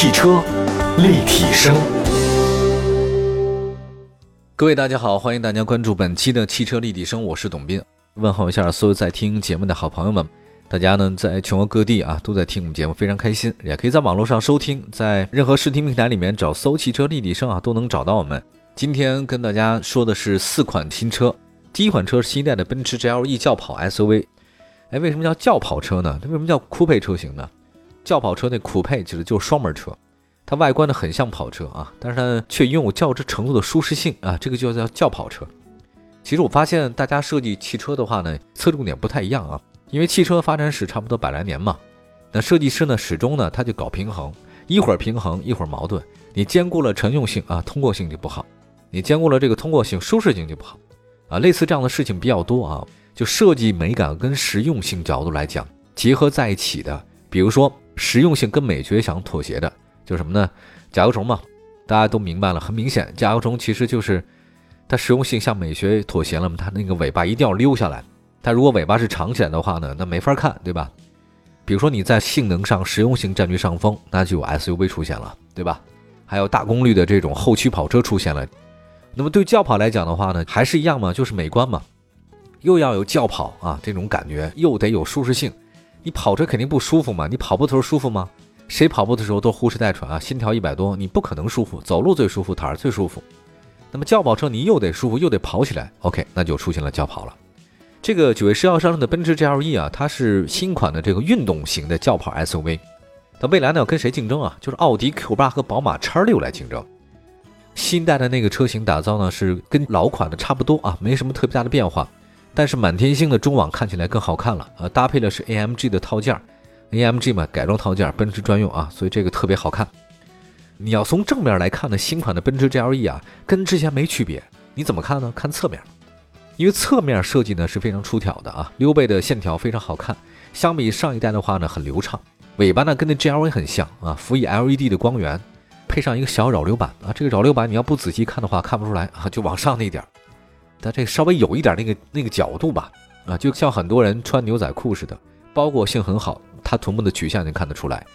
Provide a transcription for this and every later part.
汽车立体声，各位大家好，欢迎大家关注本期的汽车立体声，我是董斌，问候一下所有在听节目的好朋友们。大家呢在全国各地啊都在听我们节目，非常开心，也可以在网络上收听，在任何视听平台里面找搜“汽车立体声”啊都能找到我们。今天跟大家说的是四款新车，第一款车是新一代的奔驰 GLE 轿跑 SUV。哎，为什么叫轿跑车呢？它为什么叫酷配车型呢？轿跑车那酷配其实就是双门车，它外观呢很像跑车啊，但是它却拥有较之程度的舒适性啊，这个就叫轿跑车。其实我发现大家设计汽车的话呢，侧重点不太一样啊，因为汽车发展史差不多百来年嘛，那设计师呢始终呢他就搞平衡，一会儿平衡一会儿矛盾，你兼顾了乘用性啊，通过性就不好；你兼顾了这个通过性、舒适性就不好啊。类似这样的事情比较多啊。就设计美感跟实用性角度来讲，结合在一起的，比如说实用性跟美学想妥协的，就是什么呢？甲壳虫嘛，大家都明白了，很明显，甲壳虫其实就是它实用性向美学妥协了嘛，它那个尾巴一定要溜下来，它如果尾巴是长起来的话呢，那没法看，对吧？比如说你在性能上实用性占据上风，那就有 SUV 出现了，对吧？还有大功率的这种后驱跑车出现了，那么对轿跑来讲的话呢，还是一样嘛，就是美观嘛。又要有轿跑啊这种感觉，又得有舒适性。你跑车肯定不舒服嘛？你跑步的时候舒服吗？谁跑步的时候都呼哧带喘啊，心跳一百多，你不可能舒服。走路最舒服，躺着最舒服。那么轿跑车你又得舒服，又得跑起来，OK，那就出现了轿跑了。这个九月十号上市的奔驰 GLE 啊，它是新款的这个运动型的轿跑 SUV。那未来呢要跟谁竞争啊？就是奥迪 Q8 和宝马 X6 来竞争。新代的那个车型打造呢是跟老款的差不多啊，没什么特别大的变化。但是满天星的中网看起来更好看了呃！搭配的是 AMG 的套件，AMG 嘛改装套件，奔驰专用啊，所以这个特别好看。你要从正面来看呢，新款的奔驰 GLE 啊，跟之前没区别。你怎么看呢？看侧面，因为侧面设计呢是非常出挑的啊，溜背的线条非常好看。相比上一代的话呢，很流畅。尾巴呢跟那 GLA 很像啊，辅以 LED 的光源，配上一个小扰流板啊，这个扰流板你要不仔细看的话看不出来啊，就往上那点儿。它这稍微有一点那个那个角度吧，啊，就像很多人穿牛仔裤似的，包裹性很好，它臀部的曲线能看得出来，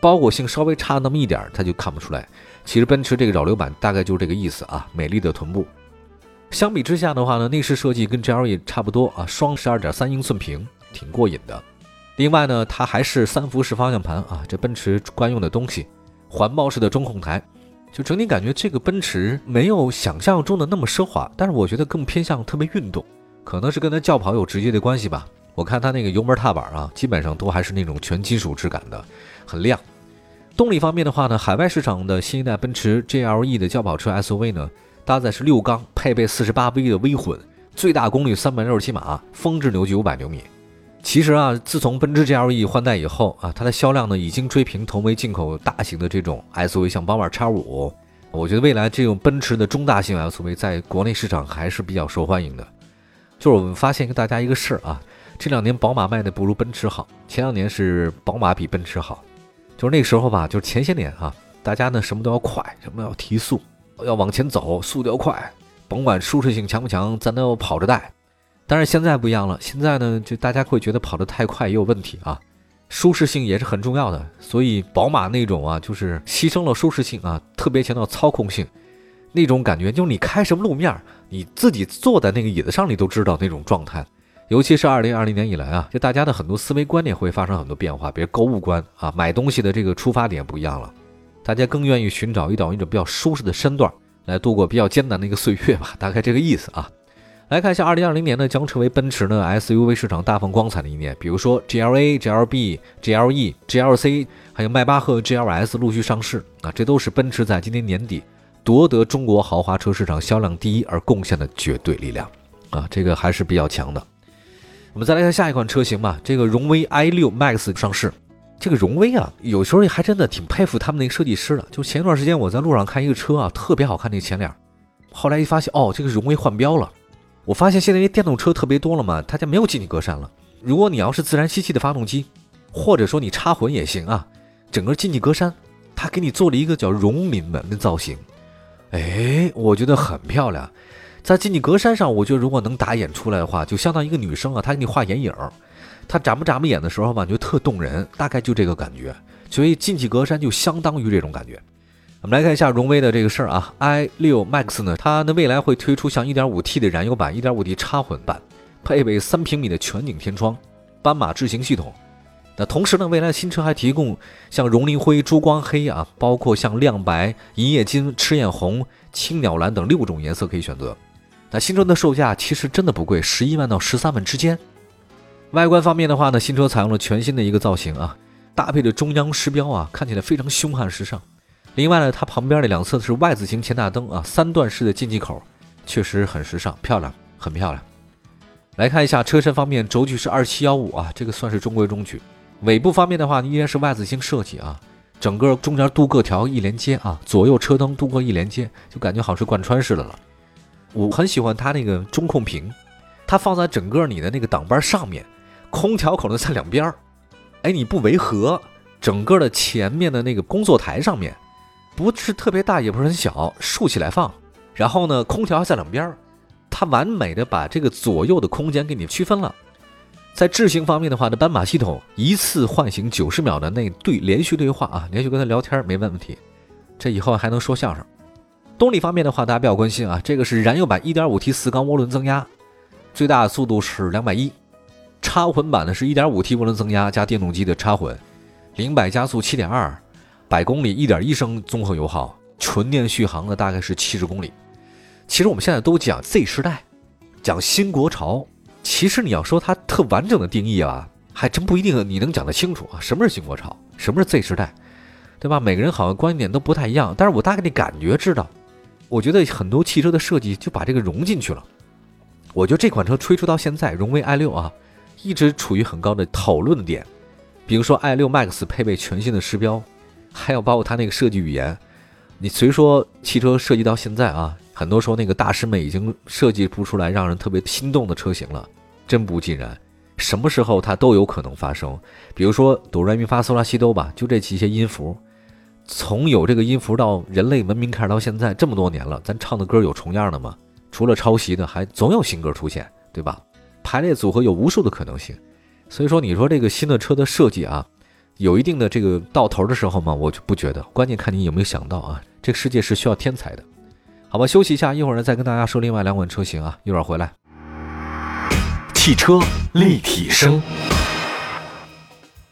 包裹性稍微差那么一点，它就看不出来。其实奔驰这个扰流板大概就是这个意思啊，美丽的臀部。相比之下的话呢，内饰设计跟 GLE 差不多啊，双十二点三英寸屏，挺过瘾的。另外呢，它还是三辐式方向盘啊，这奔驰惯用的东西，环抱式的中控台。就整体感觉这个奔驰没有想象中的那么奢华，但是我觉得更偏向特别运动，可能是跟它轿跑有直接的关系吧。我看它那个油门踏板啊，基本上都还是那种全金属质感的，很亮。动力方面的话呢，海外市场的新一代奔驰 GLE 的轿跑车 SUV 呢，搭载是六缸，配备四十八 V 的微混，最大功率三百六十七马，峰值扭矩五百牛米。其实啊，自从奔驰 GLE 换代以后啊，它的销量呢已经追平同为进口大型的这种 SUV，像宝马 X5。我觉得未来这种奔驰的中大型 SUV 在国内市场还是比较受欢迎的。就是我们发现跟大家一个事儿啊，这两年宝马卖的不如奔驰好，前两年是宝马比奔驰好。就是那个时候吧，就是前些年啊，大家呢什么都要快，什么要提速，要往前走，速度要快，甭管舒适性强不强，咱都要跑着带。但是现在不一样了，现在呢，就大家会觉得跑得太快也有问题啊，舒适性也是很重要的。所以宝马那种啊，就是牺牲了舒适性啊，特别强调操控性，那种感觉，就是你开什么路面，你自己坐在那个椅子上，你都知道那种状态。尤其是二零二零年以来啊，就大家的很多思维观念会发生很多变化，比如购物观啊，买东西的这个出发点不一样了，大家更愿意寻找一种一种比较舒适的身段来度过比较艰难的一个岁月吧，大概这个意思啊。来看一下，二零二零年呢将成为奔驰呢 SUV 市场大放光彩的一年。比如说 GLA、GLB、GLE、GLC，还有迈巴赫 GLS 陆续上市啊，这都是奔驰在今年年底夺得中国豪华车市场销量第一而贡献的绝对力量啊，这个还是比较强的。我们再来看下一款车型吧，这个荣威 i 六 Max 上市。这个荣威啊，有时候还真的挺佩服他们那个设计师的。就前一段时间我在路上看一个车啊，特别好看那个前脸，后来一发现哦，这个荣威换标了。我发现现在因为电动车特别多了嘛，它家没有进气格栅了。如果你要是自然吸气的发动机，或者说你插混也行啊，整个进气格栅它给你做了一个叫荣民门的造型，哎，我觉得很漂亮。在进气格栅上，我觉得如果能打眼出来的话，就相当于一个女生啊，她给你画眼影，她眨不眨巴眼的时候吧，就特动人，大概就这个感觉。所以进气格栅就相当于这种感觉。我们来看一下荣威的这个事儿啊，i 六 Max 呢，它呢未来会推出像 1.5T 的燃油版、1.5T 插混版，配备三平米的全景天窗、斑马智行系统。那同时呢，未来新车还提供像熔灵灰、珠光黑啊，包括像亮白、银叶金、赤焰红、青鸟蓝等六种颜色可以选择。那新车的售价其实真的不贵，十一万到十三万之间。外观方面的话呢，新车采用了全新的一个造型啊，搭配着中央狮标啊，看起来非常凶悍时尚。另外呢，它旁边的两侧是 Y 字形前大灯啊，三段式的进气口，确实很时尚，漂亮，很漂亮。来看一下车身方面，轴距是二七幺五啊，这个算是中规中矩。尾部方面的话，依然是 Y 字形设计啊，整个中间镀铬条一连接啊，左右车灯镀铬一连接，就感觉好像是贯穿似的了。我很喜欢它那个中控屏，它放在整个你的那个挡板上面，空调口呢在两边儿，哎，你不违和，整个的前面的那个工作台上面。不是特别大，也不是很小，竖起来放。然后呢，空调还在两边儿它完美的把这个左右的空间给你区分了。在智行方面的话呢，斑马系统一次唤醒九十秒的那对连续对话啊，连续跟他聊天没问题。这以后还能说相声。动力方面的话，大家比较关心啊，这个是燃油版 1.5T 四缸涡轮增压，最大速度是两百一；插混版的是 1.5T 涡轮增压加电动机的插混，零百加速七点二。百公里一点一升综合油耗，纯电续航呢大概是七十公里。其实我们现在都讲 Z 时代，讲新国潮。其实你要说它特完整的定义啊，还真不一定你能讲得清楚啊。什么是新国潮？什么是 Z 时代？对吧？每个人好像观点都不太一样。但是我大概的感觉知道，我觉得很多汽车的设计就把这个融进去了。我觉得这款车推出到现在，荣威 i 六啊，一直处于很高的讨论点。比如说 i 六 Max 配备全新的狮标。还有包括它那个设计语言，你虽说汽车设计到现在啊，很多时候那个大师们已经设计不出来让人特别心动的车型了，真不尽然，什么时候它都有可能发生。比如说哆来咪发嗦拉西哆吧，就这几些音符，从有这个音符到人类文明开始到现在这么多年了，咱唱的歌有重样的吗？除了抄袭的，还总有新歌出现，对吧？排列组合有无数的可能性，所以说你说这个新的车的设计啊。有一定的这个到头的时候嘛，我就不觉得。关键看你有没有想到啊，这个世界是需要天才的，好吧？休息一下，一会儿呢再跟大家说另外两款车型啊，一会儿回来。汽车立体声，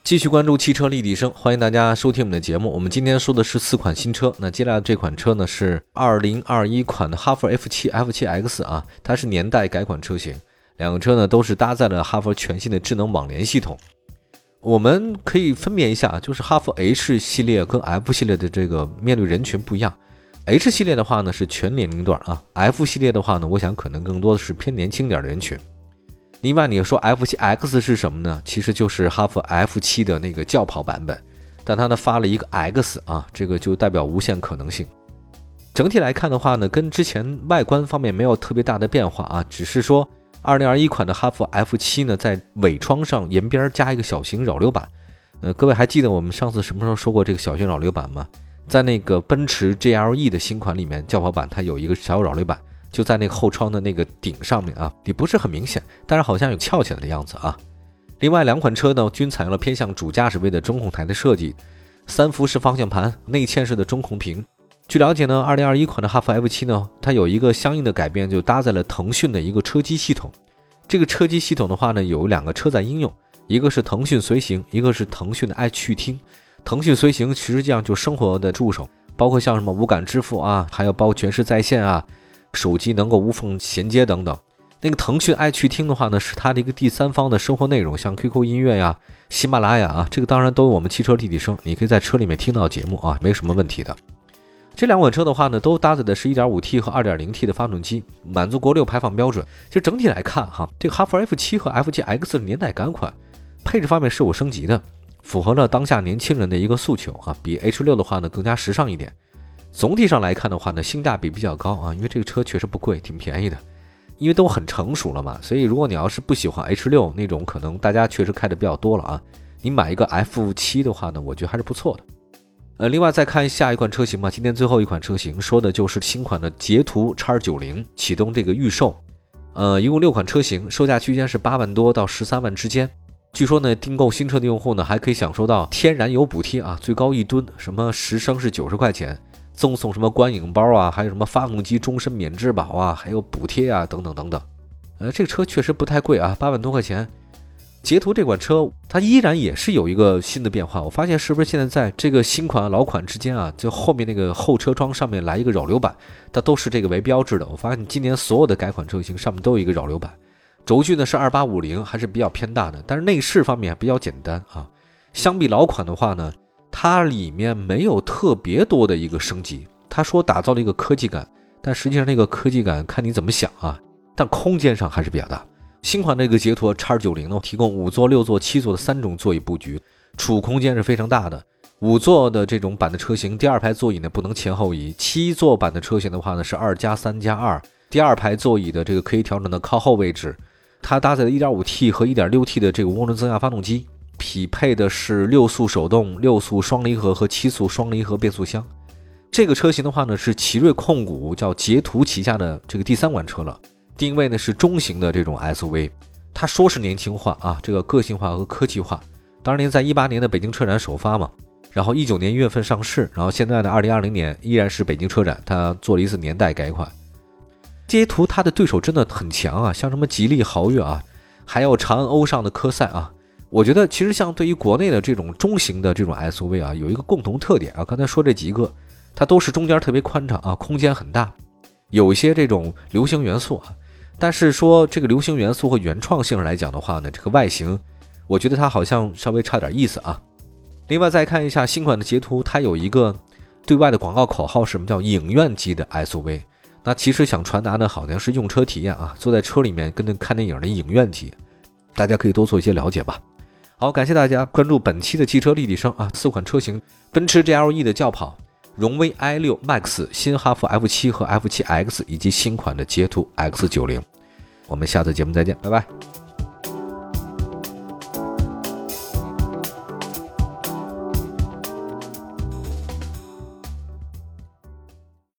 继续关注汽车立体声，欢迎大家收听我们的节目。我们今天说的是四款新车，那接下来这款车呢是二零二一款的哈弗 F 七 F 七 X 啊，它是年代改款车型，两个车呢都是搭载了哈弗全新的智能网联系统。我们可以分辨一下，就是哈弗 H 系列跟 F 系列的这个面对人群不一样。H 系列的话呢是全年龄段啊，F 系列的话呢，我想可能更多的是偏年轻点的人群。另外你说 F 七 X 是什么呢？其实就是哈弗 F 七的那个轿跑版本，但它呢发了一个 X 啊，这个就代表无限可能性。整体来看的话呢，跟之前外观方面没有特别大的变化啊，只是说。二零二一款的哈弗 F 七呢，在尾窗上沿边加一个小型扰流板。呃，各位还记得我们上次什么时候说过这个小型扰流板吗？在那个奔驰 GLE 的新款里面，轿跑版它有一个小扰流板，就在那个后窗的那个顶上面啊，也不是很明显，但是好像有翘起来的样子啊。另外两款车呢，均采用了偏向主驾驶位的中控台的设计，三辐式方向盘，内嵌式的中控屏。据了解呢，二零二一款的哈弗 F 七呢，它有一个相应的改变，就搭载了腾讯的一个车机系统。这个车机系统的话呢，有两个车载应用，一个是腾讯随行，一个是腾讯的爱趣听。腾讯随行实际上就生活的助手，包括像什么无感支付啊，还有包括全时在线啊，手机能够无缝衔接等等。那个腾讯爱趣听的话呢，是它的一个第三方的生活内容，像 QQ 音乐呀、喜马拉雅啊，这个当然都有我们汽车立体声，你可以在车里面听到节目啊，没什么问题的。这两款车的话呢，都搭载的是 1.5T 和 2.0T 的发动机，满足国六排放标准。其实整体来看哈，这个哈弗 F7 和 F7X 的年代改款，配置方面是有升级的，符合了当下年轻人的一个诉求啊，比 H6 的话呢更加时尚一点。总体上来看的话呢，性价比比较高啊，因为这个车确实不贵，挺便宜的。因为都很成熟了嘛，所以如果你要是不喜欢 H6 那种，可能大家确实开的比较多了啊，你买一个 F7 的话呢，我觉得还是不错的。呃，另外再看下一款车型吧。今天最后一款车型说的就是新款的捷途 X90 启动这个预售。呃，一共六款车型，售价区间是八万多到十三万之间。据说呢，订购新车的用户呢，还可以享受到天然油补贴啊，最高一吨什么十升是九十块钱，赠送什么观影包啊，还有什么发动机终身免质保啊，还有补贴啊，等等等等。呃，这个车确实不太贵啊，八万多块钱。捷途这款车，它依然也是有一个新的变化。我发现是不是现在在这个新款老款之间啊，就后面那个后车窗上面来一个扰流板，它都是这个为标志的。我发现今年所有的改款车型上面都有一个扰流板。轴距呢是二八五零，还是比较偏大的，但是内饰方面比较简单啊。相比老款的话呢，它里面没有特别多的一个升级。他说打造了一个科技感，但实际上那个科技感看你怎么想啊。但空间上还是比较大。新款这个捷途 X 九零呢，提供五座、六座、七座的三种座椅布局，储物空间是非常大的。五座的这种版的车型，第二排座椅呢不能前后移；七座版的车型的话呢是二加三加二，第二排座椅的这个可以调整到靠后位置。它搭载了 1.5T 和 1.6T 的这个涡轮增压发动机，匹配的是六速手动、六速双离合和七速双离合变速箱。这个车型的话呢是奇瑞控股叫捷途旗下的这个第三款车了。定位呢是中型的这种 SUV，他说是年轻化啊，这个个性化和科技化。当年在一八年的北京车展首发嘛，然后一九年一月份上市，然后现在呢二零二零年依然是北京车展，它做了一次年代改款。捷途它的对手真的很强啊，像什么吉利豪越啊，还有长安欧尚的科赛啊。我觉得其实像对于国内的这种中型的这种 SUV 啊，有一个共同特点啊，刚才说这几个，它都是中间特别宽敞啊，空间很大，有一些这种流行元素啊。但是说这个流行元素和原创性来讲的话呢，这个外形，我觉得它好像稍微差点意思啊。另外再看一下新款的捷途，它有一个对外的广告口号，什么叫影院级的 SUV？那其实想传达的好像是用车体验啊，坐在车里面跟那看电影的影院级，大家可以多做一些了解吧。好，感谢大家关注本期的汽车立体声啊，四款车型：奔驰 GLE 的轿跑。荣威 i 六 Max、新哈弗 F 七和 F 七 X 以及新款的捷途 X 九零，我们下次节目再见，拜拜。